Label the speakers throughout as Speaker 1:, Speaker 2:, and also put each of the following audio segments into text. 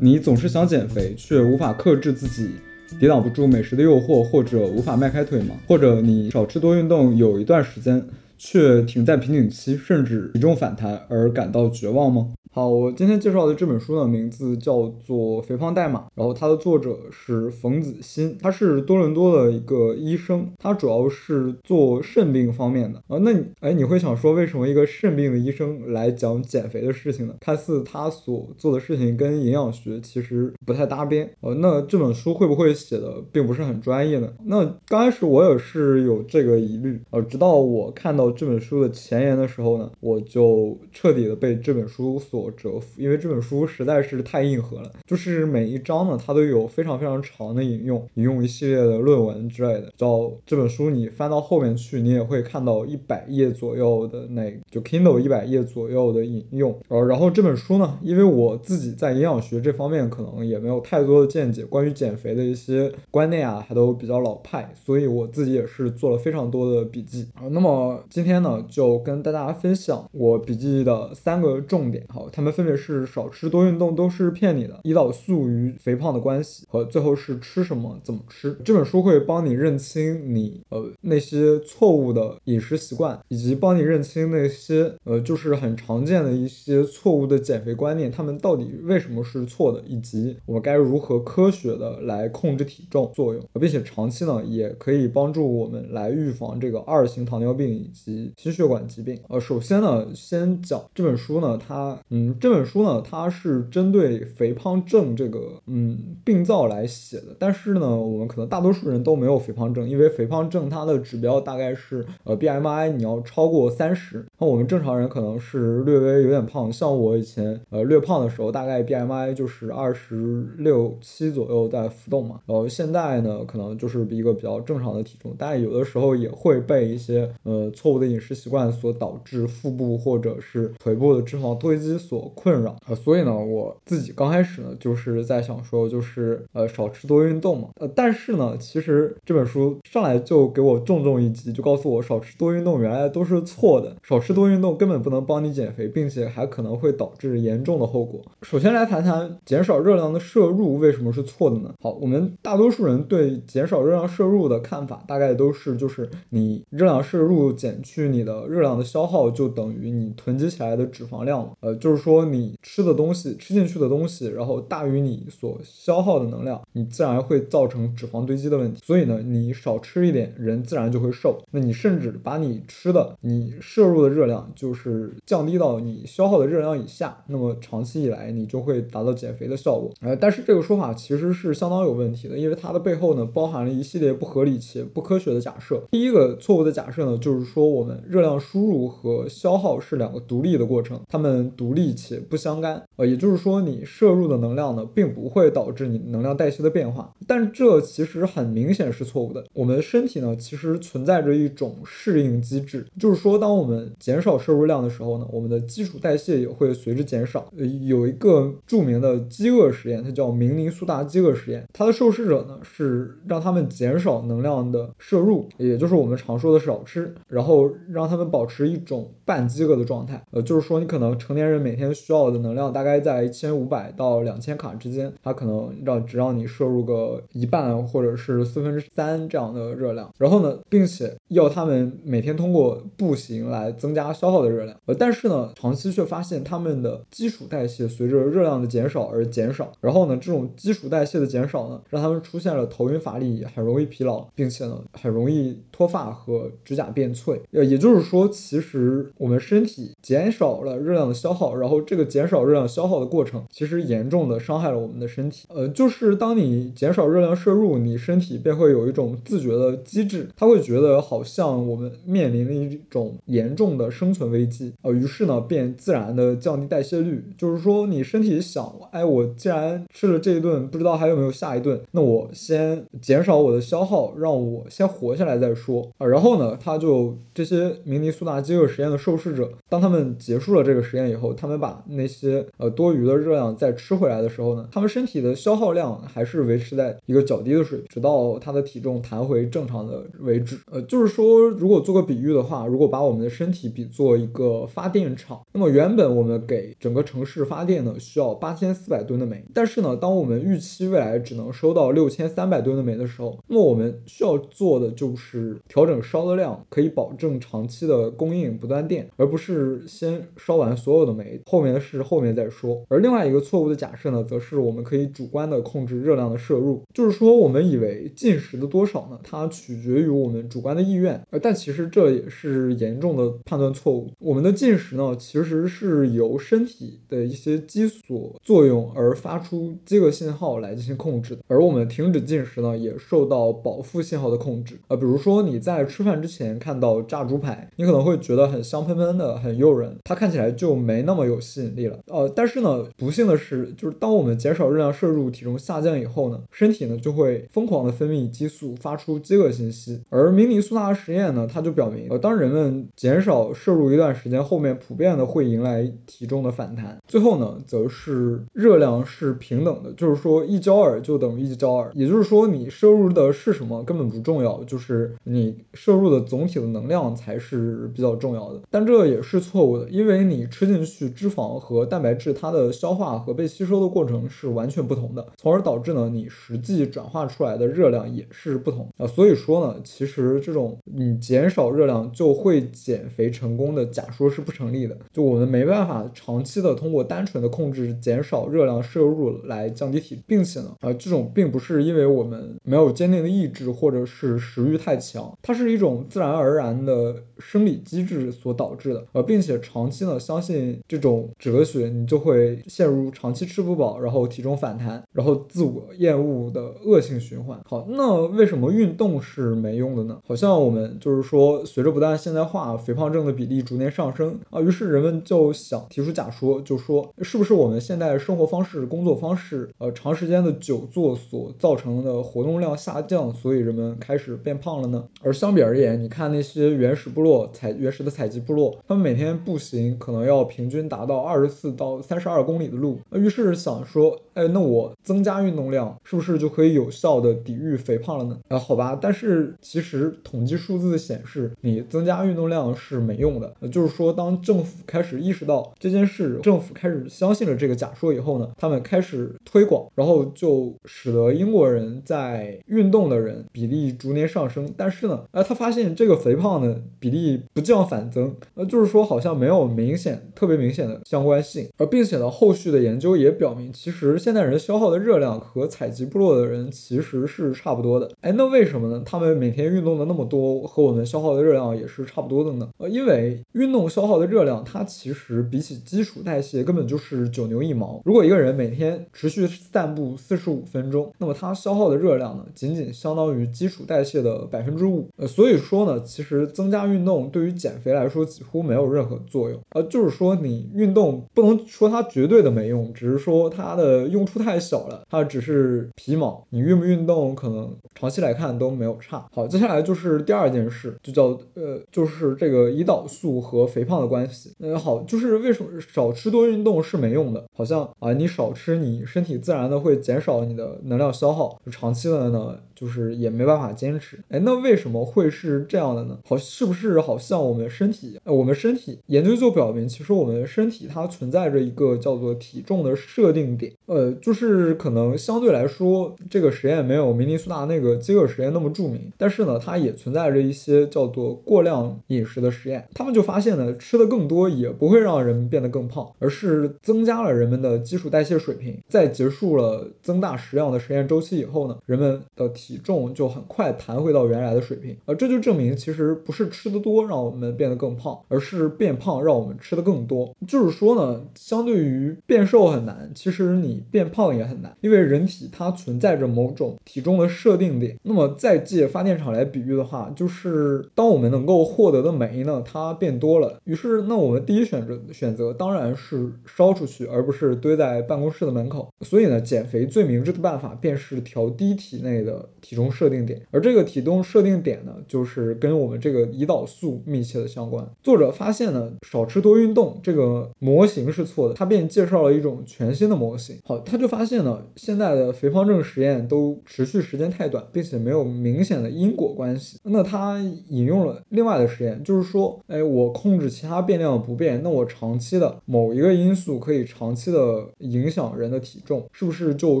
Speaker 1: 你总是想减肥，却无法克制自己，抵挡不住美食的诱惑，或者无法迈开腿吗？或者你少吃多运动有一段时间，却停在瓶颈期，甚至体重反弹而感到绝望吗？好，我今天介绍的这本书呢，名字叫做《肥胖代码》，然后它的作者是冯子欣，他是多伦多的一个医生，他主要是做肾病方面的啊。那你哎，你会想说，为什么一个肾病的医生来讲减肥的事情呢？看似他所做的事情跟营养学其实不太搭边呃，那这本书会不会写的并不是很专业呢？那刚开始我也是有这个疑虑呃，直到我看到这本书的前言的时候呢，我就彻底的被这本书所。折服，因为这本书实在是太硬核了，就是每一章呢，它都有非常非常长的引用，引用一系列的论文之类的。到这本书你翻到后面去，你也会看到一百页左右的那就 Kindle 一百页左右的引用。呃，然后这本书呢，因为我自己在营养学这方面可能也没有太多的见解，关于减肥的一些观念啊，还都比较老派，所以我自己也是做了非常多的笔记啊。那么今天呢，就跟大家分享我笔记的三个重点，好。他们分别是少吃多运动都是骗你的，胰岛素与肥胖的关系，和最后是吃什么怎么吃。这本书会帮你认清你呃那些错误的饮食习惯，以及帮你认清那些呃就是很常见的一些错误的减肥观念，他们到底为什么是错的，以及我们该如何科学的来控制体重作用，并且长期呢也可以帮助我们来预防这个二型糖尿病以及心血管疾病。呃，首先呢，先讲这本书呢，它。嗯这本书呢，它是针对肥胖症这个嗯病灶来写的，但是呢，我们可能大多数人都没有肥胖症，因为肥胖症它的指标大概是呃 BMI 你要超过三十，那我们正常人可能是略微有点胖，像我以前呃略胖的时候，大概 BMI 就是二十六七左右在浮动嘛，然后现在呢，可能就是一个比较正常的体重，但有的时候也会被一些呃错误的饮食习惯所导致腹部或者是腿部的脂肪堆积所。困扰呃，所以呢，我自己刚开始呢，就是在想说，就是呃，少吃多运动嘛。呃，但是呢，其实这本书上来就给我重重一击，就告诉我少吃多运动原来都是错的，少吃多运动根本不能帮你减肥，并且还可能会导致严重的后果。首先来谈谈减少热量的摄入为什么是错的呢？好，我们大多数人对减少热量摄入的看法，大概都是就是你热量摄入减去你的热量的消耗，就等于你囤积起来的脂肪量了。呃，就是说。你吃的东西吃进去的东西，然后大于你所消耗的能量，你自然会造成脂肪堆积的问题。所以呢，你少吃一点，人自然就会瘦。那你甚至把你吃的、你摄入的热量，就是降低到你消耗的热量以下，那么长期以来你就会达到减肥的效果。呃，但是这个说法其实是相当有问题的，因为它的背后呢，包含了一系列不合理且不科学的假设。第一个错误的假设呢，就是说我们热量输入和消耗是两个独立的过程，它们独立。且不相干，呃，也就是说，你摄入的能量呢，并不会导致你能量代谢的变化，但这其实很明显是错误的。我们身体呢，其实存在着一种适应机制，就是说，当我们减少摄入量的时候呢，我们的基础代谢也会随之减少。有一个著名的饥饿实验，它叫明尼苏达饥饿实验，它的受试者呢是让他们减少能量的摄入，也就是我们常说的少吃，然后让他们保持一种半饥饿的状态。呃，就是说，你可能成年人每天需要的能量大概在一千五百到两千卡之间，它可能让只让你摄入个一半或者是四分之三这样的热量，然后呢，并且要他们每天通过步行来增加消耗的热量，呃，但是呢，长期却发现他们的基础代谢随着热量的减少而减少，然后呢，这种基础代谢的减少呢，让他们出现了头晕乏力，很容易疲劳，并且呢，很容易脱发和指甲变脆，呃，也就是说，其实我们身体减少了热量的消耗，然后然后这个减少热量消耗的过程，其实严重的伤害了我们的身体。呃，就是当你减少热量摄入，你身体便会有一种自觉的机制，它会觉得好像我们面临了一种严重的生存危机。呃，于是呢，便自然的降低代谢率。就是说，你身体想，哎，我既然吃了这一顿，不知道还有没有下一顿，那我先减少我的消耗，让我先活下来再说。啊，然后呢，他就这些明尼苏达饥饿实验的受试者，当他们结束了这个实验以后，他们把那些呃多余的热量再吃回来的时候呢，他们身体的消耗量还是维持在一个较低的水平，直到他的体重弹回正常的为止。呃，就是说，如果做个比喻的话，如果把我们的身体比作一个发电厂，那么原本我们给整个城市发电呢，需要八千四百吨的煤，但是呢，当我们预期未来只能收到六千三百吨的煤的时候，那么我们需要做的就是调整烧的量，可以保证长期的供应不断电，而不是先烧完所有的煤，后面的事后面再说。而另外一个错误的假设呢，则是我们可以主观的控制热量的摄入，就是说我们以为进食的多少呢，它取决于我们主观的意愿，而但其实这也是严重的判断错误。我们的进食呢，其实是由身体的一些激素作用而发出饥饿信号来进行控制的，而我们停止进食呢，也受到饱腹信号的控制。呃，比如说你在吃饭之前看到炸猪排，你可能会觉得很香喷喷的，很诱人，它看起来就没那么有吸引力了。呃，但是呢，不幸的是，就是当我们减少热量摄入，体重下降以后呢，身体呢就会疯狂的分泌激素，发出饥饿信息。而明尼苏达实验呢，它就表明，呃，当人们减少摄入一段时间，后面普遍的会迎来体重的反弹。最后呢，则是热量是平等的，就是说一焦耳就等于一焦耳，也就是说你摄入的是什么根本不重要，就是你摄入的总体的能量才是比较重要的。但这也是错误的，因为你吃进去脂肪和蛋白质，它的消化和被吸收的过程是完全不同的，从而导致呢你实际转化出来的热量也是不同啊。所以说呢，其实这种你减少热量就会减肥成功的假说是不成立的，就我们没办法长期的通过单纯的控制减少热量摄入来降低体，并且呢，啊这种并不是因为我们没有坚定的意志或者是食欲太强，它是一种自然而然的生理机制所导致的，呃，并且长期呢相信这种种哲学，你就会陷入长期吃不饱，然后体重反弹，然后自我厌恶的恶性循环。好，那为什么运动是没用的呢？好像我们就是说，随着不断现代化，肥胖症的比例逐年上升啊，于是人们就想提出假说，就说是不是我们现代生活方式、工作方式，呃，长时间的久坐所造成的活动量下降，所以人们开始变胖了呢？而相比而言，你看那些原始部落采原始的采集部落，他们每天步行可能要平均达达到二十四到三十二公里的路，于是想说，哎，那我增加运动量，是不是就可以有效的抵御肥胖了呢？啊，好吧，但是其实统计数字显示，你增加运动量是没用的。就是说，当政府开始意识到这件事，政府开始相信了这个假说以后呢，他们开始推广，然后就使得英国人在运动的人比例逐年上升。但是呢，哎，他发现这个肥胖的比例不降反增，呃，就是说好像没有明显、特别明显的相关性。而并且呢，后续的研究也表明，其实现代人消耗的热量和采集部落的人其实是差不多的。哎，那为什么呢？他们每天运动的那么多，和我们消耗的热量也是差不多的呢？呃，因为运动消耗的热量，它其实比起基础代谢根本就是九牛一毛。如果一个人每天持续散步四十五分钟，那么他消耗的热量呢，仅仅相当于基础代谢的百分之五。呃，所以说呢，其实增加运动对于减肥来说几乎没有任何作用。呃，就是说你运动不能说它绝对的没用，只是说它的用处太小了，它只是皮毛。你运不运动，可能长期来看都没有差。好，接下来就是第二件事，就叫呃，就是这个胰岛素和肥胖的关系。呃，好，就是为什么少吃多运动是没用的？好像啊，你少吃，你身体自然的会减少你的能量消耗，就长期的呢，就是也没办法坚持。哎，那为什么会是这样的呢？好，是不是好像我们身体，呃，我们身体研究就表明，其实我们身体它存在着一个叫做体重的设定点。呃，就是可能相对来说，这个实验没有明尼苏达那个饥饿实验那么著名，但是呢，它也存在着一些叫做过量饮食的实验。他们就发现呢，吃的更多也不会让人们变得更胖，而是增加了人们的基础代谢水平。在结束了增大食量的实验周期以后呢，人们的体体重就很快弹回到原来的水平。而，这就证明其实不是吃的多让我们变得更胖，而是变胖让我们吃的更多。就是说呢，相对于变瘦很难，其实你变胖也很难，因为人体它存在着某种体重的设定点。那么再借发电厂来比喻的话，就是当我们能够获得的煤呢，它变多了，于是那我们第一选择选择当然是烧出去，而不是堆在办公室的门口。所以呢，减肥最明智的办法便是调低体内的体重设定点，而这个体重设定点呢，就是跟我们这个胰岛素密切的相关。作者发现呢，少吃多运动这个模型是错的，他便介绍了一种全新的模型。好，他就发现呢，现在的肥胖症实验都持续时间太短，并且没有明显的因果关系。那他引用了另外的实验，就是说，哎，我控制其他变量不变，那我长期的某一个因素可以长期的影响人的体重，是不是就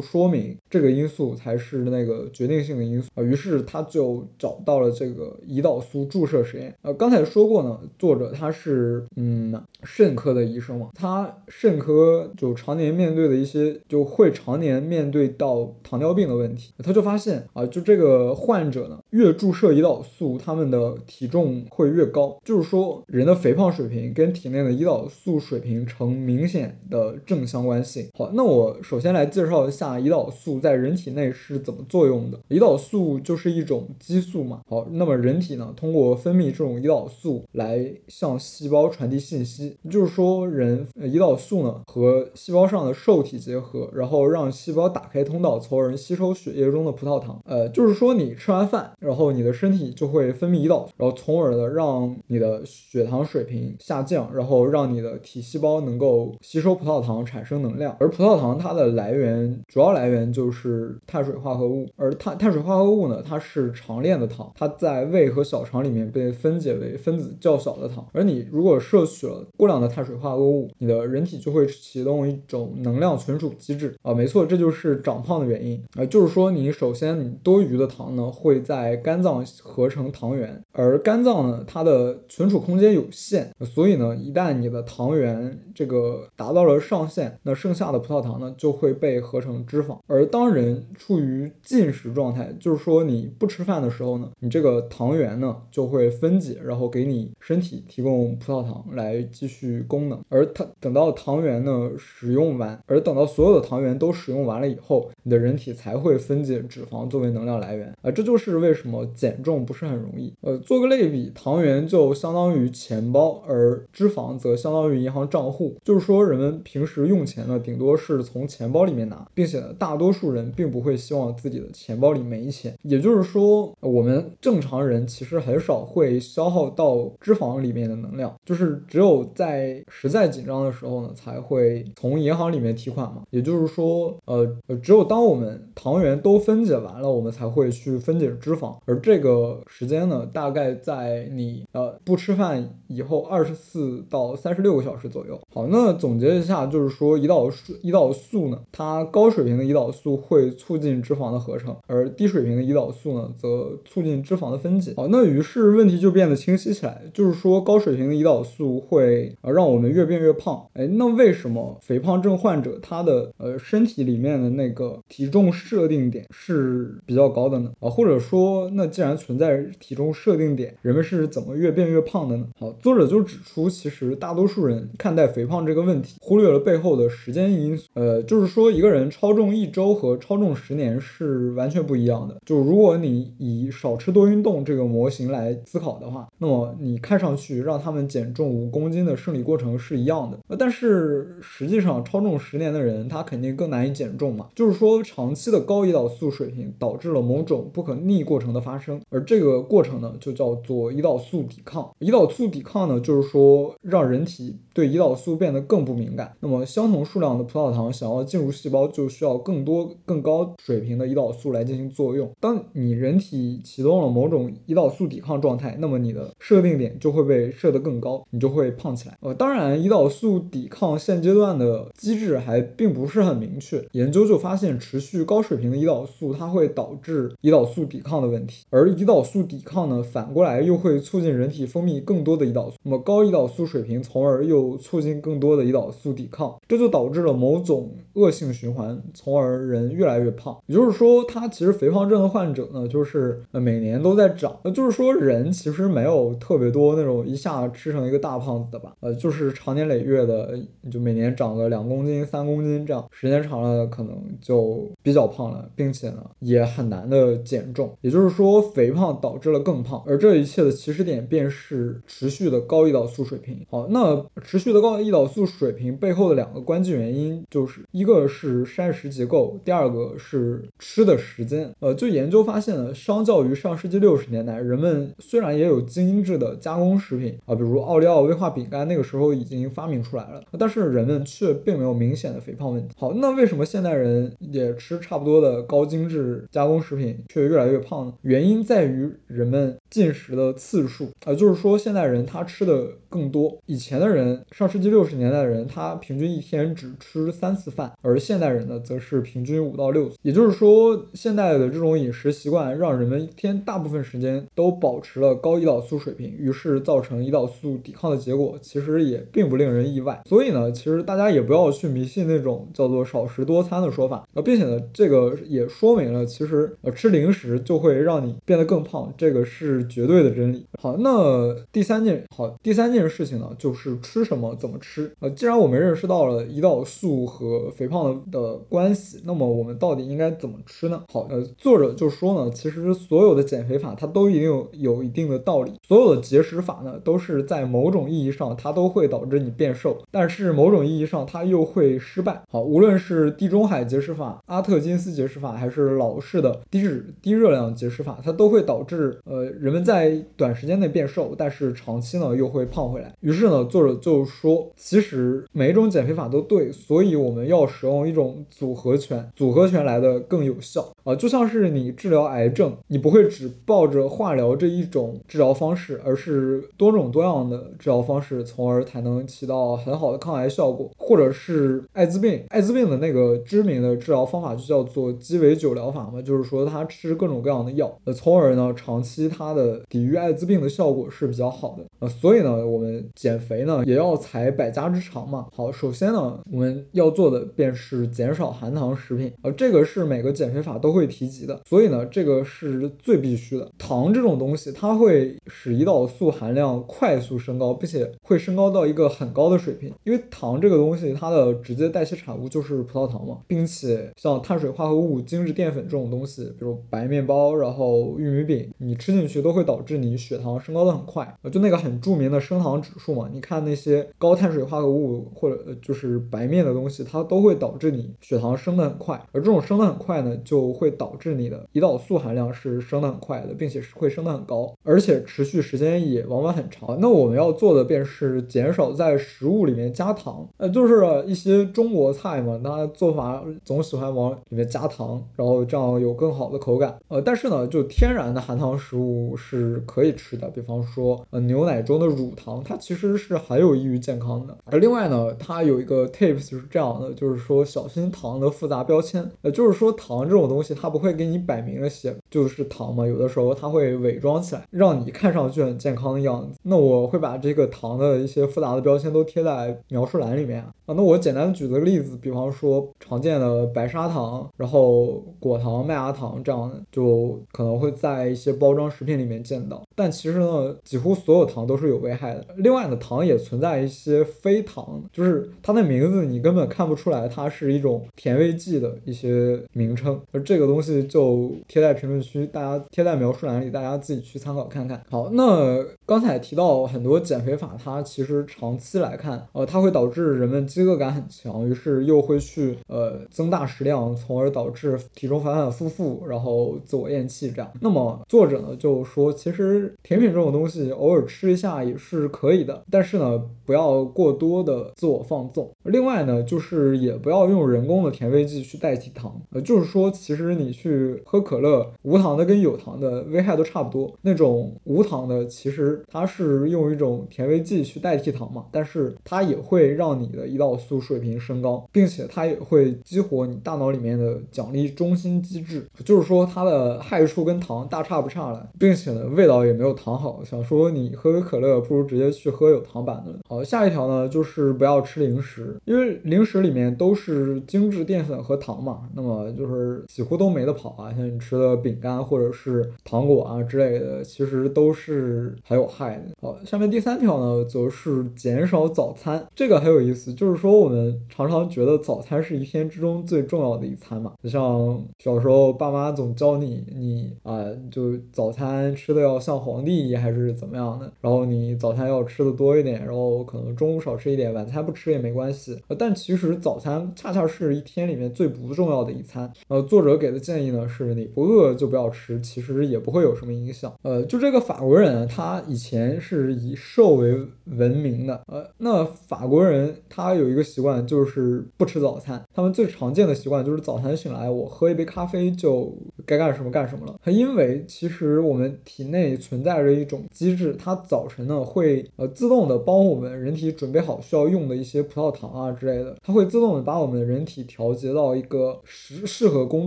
Speaker 1: 说明这个因素才是那个决定性的因素啊？于是他就找到了这个胰岛素注射实验。呃，刚才说过呢，作者他是嗯肾科的医生嘛，他肾科就常年面对的一些就会常年面对到糖尿病的问题，他就发现啊，就这个患者呢，越注射胰岛素，他们的体重会越高，就是说人的肥胖水平跟体内的胰岛素水平呈明显的正相关性。好，那我首先来介绍一下胰岛素在人体内是怎么作用的。胰岛素就是一种激素嘛。好，那么人体呢，通过分泌这种胰岛素来向细胞传递信息，就是说人胰岛素呢和细胞上的受体结合，然后让细胞打开通道，从而吸收血液中的葡萄糖。呃，就是说你吃完饭，然后你的身体就会分泌胰岛素，然后从而的让你的血糖水平下降，然后让你的体细胞能够吸收葡萄糖，产生能量。而葡萄糖它的来源主要来源就是碳水化合物，而碳碳水化合物呢，它是长链的糖，它在胃和小肠里面被分解为分子较小的糖。而你如果摄取了过量的碳水化合物，你的人体就会启动一种能量存储机制啊，没错，这就是长胖的原因啊，就是说你首先你多余的糖呢会在肝脏合成糖原，而肝脏呢它的存储空间有限，所以呢一旦你的糖原这个达到了上限，那剩下的葡萄糖呢就会被合成脂肪。而当人处于进食状态，就是说你不吃饭的时候呢，你这个糖原呢就会分解，然后给你身体提供葡萄糖来继续功能。而它等到糖原呢使用完，而等到所有的糖原都使用完了以后，你的人体才会分解脂肪作为能量来源。啊，这就是为什么减重不是很容易。呃，做个类比，糖原就相当于钱包，而脂肪则相当于银行账户。就是说，人们平时用钱呢，顶多是从钱包里面拿，并且呢，大多数人并不会希望自己的钱包里没钱。也就是说，我们正常人其实很少会消耗到脂肪里面的能量，就是只有在实在紧张的时候呢，才会从银行里面提款嘛。也就是说，呃，只有当我们糖原都分解完了，我们才会去分解脂肪，而这个时间呢，大概在你呃不吃饭以后二十四到三十六个小时左右。好，那总结一下，就是说胰岛素胰岛素呢，它高水平的胰岛素会促进脂肪的合成，而低水平的胰岛素呢，则促进脂肪的分解。好，那于是问题就变得清晰起来，就是说高水平的胰岛素会呃让我们越变越胖。哎，那为什么肥胖症患者他的呃身体里面的那个体重设定点是比较高的呢？啊，或者说那既然存在体重设定点，人们是怎么越变越胖的呢？好，作者就指出，其实大多数人看待肥胖这个问题，忽略了背后的时间因素。呃，就是说，一个人超重一周和超重十年是完全不一样的。就如果你以少吃多运动这个模型来思考的话，那么你看上去让他们减重五公斤的生理过程是一样的。但是实际上，超重十年的人他肯定更难以减重嘛。就是说，长期的高胰岛素水平导致了某种不可逆过程的发生，而这个过程呢，就叫做胰岛素抵抗。胰岛素抵抗呢，就是说让人体对胰岛素变得更不敏感。那么，相同数量的葡萄糖想要进入细胞，就需要更多、更高水平的胰岛素来进行作用。当你人体启动了某种胰岛素抵抗状态，那么你的设定点就会被设得更高，你就会胖起来。呃，当然，胰岛素抵抗现阶段的机制还并不是很明确。研究就发现，持续高水平的胰岛素它会导致胰岛素抵抗的问题，而胰岛素抵抗呢，反过来又会促进人体分泌更多的胰岛素。那么高胰岛素水平，从而又促进更多的胰岛素抵抗，这就导致了某种恶性循环，从而人越来越胖。也就是说，他其实肥胖症的患者呢，就是呃每年都在长。呃就是说，人其实没有特别多那种一下吃成一个大胖子的吧？呃，就是长年累月的，就每年长个两公斤、三公斤这样，时间长了可能就比较胖了，并且呢也很难的减重。也就是说，肥胖导致了更胖，而这一切的起始点便是持续的高胰岛素水平。好，那持持续的高胰岛素水平背后的两个关键原因，就是一个是膳食结构，第二个是吃的时间。呃，就研究发现呢，相较于上世纪六十年代，人们虽然也有精致的加工食品啊，比如奥利奥、威化饼干，那个时候已经发明出来了，但是人们却并没有明显的肥胖问题。好，那为什么现代人也吃差不多的高精致加工食品，却越来越胖呢？原因在于人们进食的次数啊，就是说现代人他吃的更多。以前的人，上世纪六十年代的人，他平均一天只吃三次饭，而现代人呢，则是平均五到六次。也就是说，现代的这种饮食习惯让人们一天大部分时间都保持了高胰岛素水平，于是造成胰岛素抵抗的结果，其实也并不令人意外。所以呢，其实大家也不要去迷信那种叫做少食多餐的说法呃，并且呢，这个也说明了，其实呃吃零食就会让你变得更胖，这个是绝对的真理。好，那第三件好，第三件事情呢，就是吃什么，怎么吃。呃，既然我们认识到了胰岛素和肥胖的的关系，那么我们到底应该怎么吃呢？好，呃，作者就说呢，其实所有的减肥法它都一定有有一定的道理，所有的节食法呢，都是在某种意义上它都会导致你变瘦，但是某种意义上它又会失败。好，无论是地中海节食法、阿特金斯节食法，还是老式的低脂低热量节食法，它都会导致呃人们在短时间内变瘦，但是长期呢又会胖回来。于是呢，作者就就说，其实每一种减肥法都对，所以我们要使用一种组合拳，组合拳来的更有效啊。就像是你治疗癌症，你不会只抱着化疗这一种治疗方式，而是多种多样的治疗方式，从而才能起到很好的抗癌效果。或者是艾滋病，艾滋病的那个知名的治疗方法就叫做鸡尾酒疗法嘛，就是说他吃各种各样的药，呃，从而呢长期他的抵御艾滋病的效果是比较好的。呃，所以呢，我们减肥呢也要采百家之长嘛。好，首先呢，我们要做的便是减少含糖食品，呃，这个是每个减肥法都会提及的，所以呢，这个是最必须的。糖这种东西，它会使胰岛素含量快速升高，并且会升高到一个很高的水平，因为糖这个东西，它的直接代谢产物就是葡萄糖嘛，并且像碳水化合物、精制淀粉这种东西，比如白面包，然后玉米饼，你吃进去都会导致你血糖升高的很快，就那个很著名的升糖指数嘛，你看那些高碳水化合物或者就是白面的东西，它都会导致你血糖升得很快，而这种升得很快呢，就会导致你的胰岛素含量是升得很快的，并且是会升得很高，而且持续时间也往往很长。那我们要做的便是减少在食物里面加糖，呃，就是一些中国菜嘛，它做法总喜欢往里面加糖，然后这样有更好的口感。呃，但是呢，就天然的含糖食物是可以吃的，比方说呃牛奶中的乳糖，它其实是含有一于健康的。而另外呢，它有一个 tips 是这样的，就是说小心糖的复杂标签，呃，就是说糖这种东西它不会给你摆明了写就是糖嘛，有的时候它会伪装起来，让你看上去很健康的样子。那我会把这个糖的一些复杂的标签都贴在描述栏里面啊。那我简单举个例子，比方说常见的白砂糖，然后果糖、麦芽糖这样，就可能会在一些包装食品里面见到。但其实呢，几乎所有糖都是有危害的。另外呢，糖也存在一些非糖，就是它的名字你根本看不出来，它是一种甜味剂的一些名称。而这个东西就贴在评论区，大家贴在描述栏里，大家自己去参考看看。好，那刚才提到很多减肥法，它其实长期来看，呃，它会导致人们饥饿感很强，于是又会去呃增大食量，从而导致体重反反复复，然后自我厌弃这样。那么作者呢就说，其实甜品这种东西偶尔吃一下也是可以的，但是呢不要过多的自我放纵。另外呢就是也不要用人工的甜味剂去代替糖，呃就是说其实你去喝可乐，无糖的跟有糖的危害都差不多。那种无糖的其实它是用一种甜味剂去代替糖嘛，但是它也会让你的胰岛素水平升高，并且它也会激活你大脑里面的奖励中心机制，就是说它的害处跟糖大差不差了，并且呢味道也没有糖好。想说你喝杯可乐，不如直接去喝有糖版的。好，下一条呢就是不要吃零食，因为零食里面都是精致淀粉和糖嘛，那么就是几乎都没得跑啊。像你吃的饼干或者是糖果啊之类的，其实都是很有害的。好，下面第三条呢则是减少早餐，这个很有意思，就是说我们常常觉得早餐是一天之中最重要的一餐嘛，就像小时候爸妈总教你，你啊就早餐吃的要像皇帝还是怎么样的，然后你早餐要吃的多一点，然后可能中午少吃一点，晚餐不吃也没关系。但其实早餐恰恰是一天里面最不重要的一餐。呃，作者给的建议呢是，你不饿就不要吃，其实也不会有什么影响。呃，就这个法国人，他以前是以瘦为闻名的。呃，那法国人他有有一个习惯就是不吃早餐，他们最常见的习惯就是早餐醒来我喝一杯咖啡就该干什么干什么了。他因为其实我们体内存在着一种机制，它早晨呢会呃自动的帮我们人体准备好需要用的一些葡萄糖啊之类的，它会自动的把我们人体调节到一个适适合工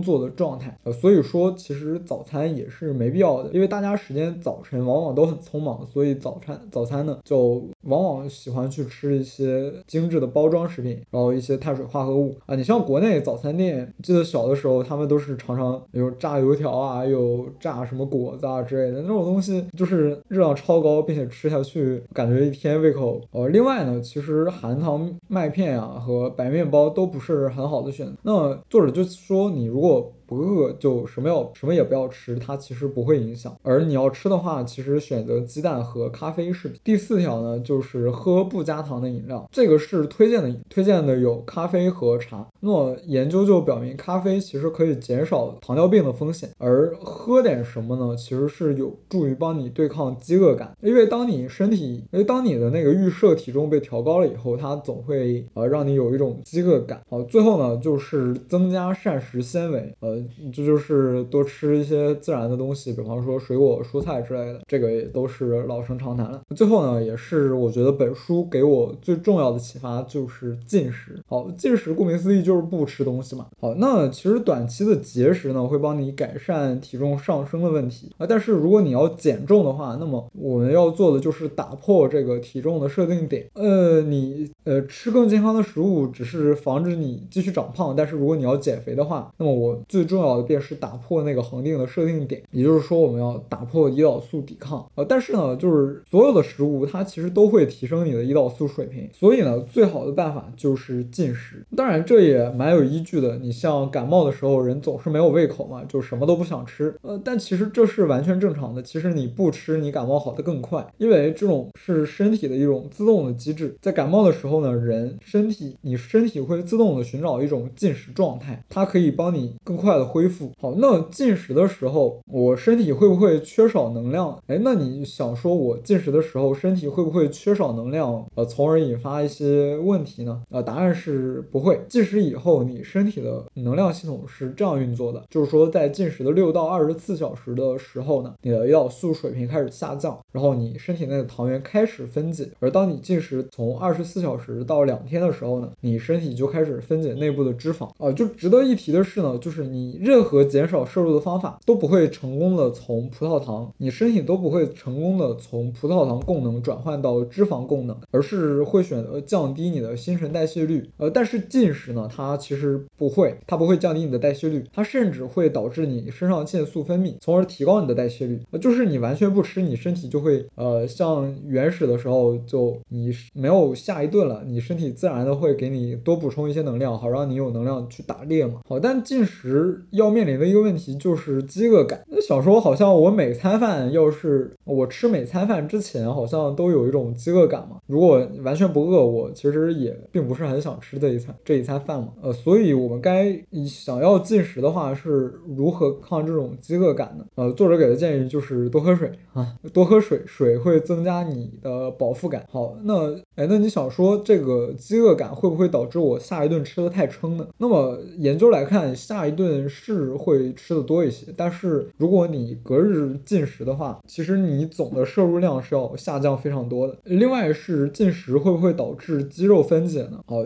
Speaker 1: 作的状态。呃，所以说其实早餐也是没必要的，因为大家时间早晨往往都很匆忙，所以早餐早餐呢就往往喜欢去吃一些精致的包装食品，然后一些碳水化合物啊。你像国内早餐店，记得小的时候他们都是常常有炸油条啊，有炸什么果子啊之类的那种东西，就是热量超高，并且吃下去感觉一天胃口。呃，另外呢，其实含糖麦片啊和白面包都不是很好的选择。那作者就说，你如果不饿就什么要什么也不要吃，它其实不会影响。而你要吃的话，其实选择鸡蛋和咖啡是。第四条呢，就是喝不加糖的饮料，这个是推荐的，推荐的有咖啡和茶。那么研究就表明，咖啡其实可以减少糖尿病的风险，而喝点什么呢，其实是有助于帮你对抗饥饿感。因为当你身体，因为当你的那个预设体重被调高了以后，它总会呃让你有一种饥饿感。好，最后呢，就是增加膳食纤维，呃。这就是多吃一些自然的东西，比方说水果、蔬菜之类的，这个也都是老生常谈了。最后呢，也是我觉得本书给我最重要的启发就是进食。好，进食顾名思义就是不吃东西嘛。好，那其实短期的节食呢，会帮你改善体重上升的问题啊。但是如果你要减重的话，那么我们要做的就是打破这个体重的设定点。呃，你呃吃更健康的食物只是防止你继续长胖，但是如果你要减肥的话，那么我最重要的便是打破那个恒定的设定点，也就是说我们要打破胰岛素抵抗。呃，但是呢，就是所有的食物它其实都会提升你的胰岛素水平，所以呢，最好的办法就是进食。当然这也蛮有依据的，你像感冒的时候，人总是没有胃口嘛，就什么都不想吃。呃，但其实这是完全正常的。其实你不吃，你感冒好的更快，因为这种是身体的一种自动的机制。在感冒的时候呢，人身体你身体会自动的寻找一种进食状态，它可以帮你更快的。恢复好，那进食的时候，我身体会不会缺少能量？哎，那你想说，我进食的时候，身体会不会缺少能量？呃，从而引发一些问题呢？呃，答案是不会。进食以后，你身体的能量系统是这样运作的，就是说，在进食的六到二十四小时的时候呢，你的胰岛素水平开始下降，然后你身体内的糖原开始分解。而当你进食从二十四小时到两天的时候呢，你身体就开始分解内部的脂肪。啊，就值得一提的是呢，就是你。你任何减少摄入的方法都不会成功的从葡萄糖，你身体都不会成功的从葡萄糖供能转换到脂肪供能，而是会选择降低你的新陈代谢率。呃，但是进食呢，它其实不会，它不会降低你的代谢率，它甚至会导致你肾上腺素分泌，从而提高你的代谢率。呃，就是你完全不吃，你身体就会呃像原始的时候，就你没有下一顿了，你身体自然的会给你多补充一些能量，好让你有能量去打猎嘛。好，但进食。要面临的一个问题就是饥饿感。那小时候好像我每餐饭要是我吃每餐饭之前，好像都有一种饥饿感嘛。如果完全不饿，我其实也并不是很想吃这一餐这一餐饭嘛。呃，所以我们该想要进食的话，是如何抗这种饥饿感呢？呃，作者给的建议就是多喝水啊，多喝水，水会增加你的饱腹感。好，那哎，那你想说这个饥饿感会不会导致我下一顿吃的太撑呢？那么研究来看，下一顿是会吃的多一些，但是如果你隔日进食的话，其实你你总的摄入量是要下降非常多的。另外是进食会不会导致肌肉分解呢？好，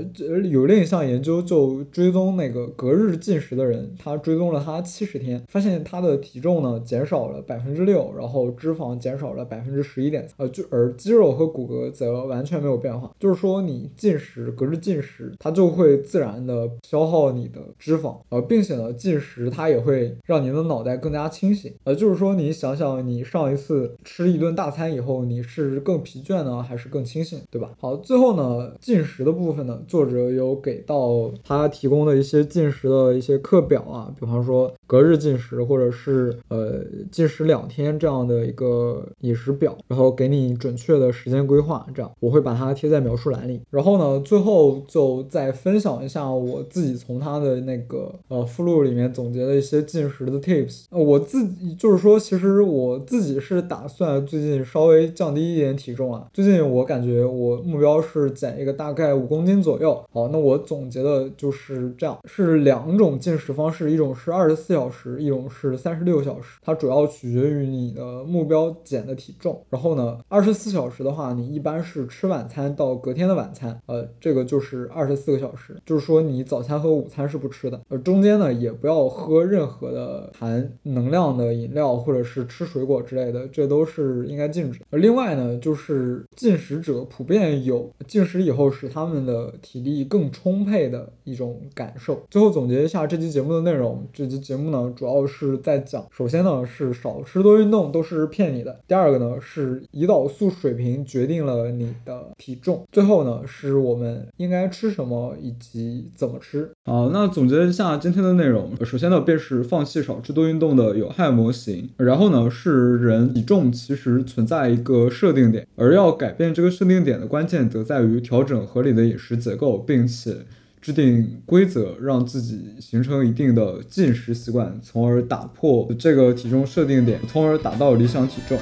Speaker 1: 有另一项研究就追踪那个隔日进食的人，他追踪了他七十天，发现他的体重呢减少了百分之六，然后脂肪减少了百分之十一点，呃，就而肌肉和骨骼则完全没有变化。就是说你进食隔日进食，它就会自然的消耗你的脂肪，呃，并且呢，进食它也会让你的脑袋更加清醒。呃，就是说你想想，你上一次吃一顿大餐以后，你是更疲倦呢，还是更清醒，对吧？好，最后呢，进食的部分呢，作者有给到他提供的一些进食的一些课表啊，比方说隔日进食，或者是呃进食两天这样的一个饮食表，然后给你准确的时间规划。这样我会把它贴在描述栏里。然后呢，最后就再分享一下我自己从他的那个呃附录里面总结的一些进食的 tips。呃，我自己就是说，其实我自己是打算最近稍微降低一点体重了。最近我感觉我目标是减一个大概五公斤左右。好，那我总结的就是这样，是两种进食方式，一种是二十四小时，一种是三十六小时。它主要取决于你的目标减的体重。然后呢，二十四小时的话，你一般是吃晚餐到隔天的晚餐，呃，这个就是二十四个小时，就是说你早餐和午餐是不吃的，呃，中间呢也不要喝任何的含能量的饮料或者是吃水果之类的，这都都是应该禁止。而另外呢，就是进食者普遍有进食以后使他们的体力更充沛的一种感受。最后总结一下这期节目的内容，这期节目呢主要是在讲，首先呢是少吃多运动都是骗你的，第二个呢是胰岛素水平决定了你的体重，最后呢是我们应该吃什么以及怎么吃。好，那总结一下今天的内容，首先呢便是放弃少吃多运动的有害模型，然后呢是人体重其实存在一个设定点，而要改变这个设定点的关键则在于调整合理的饮食结构，并且制定规则，让自己形成一定的进食习惯，从而打破这个体重设定点，从而达到理想体重。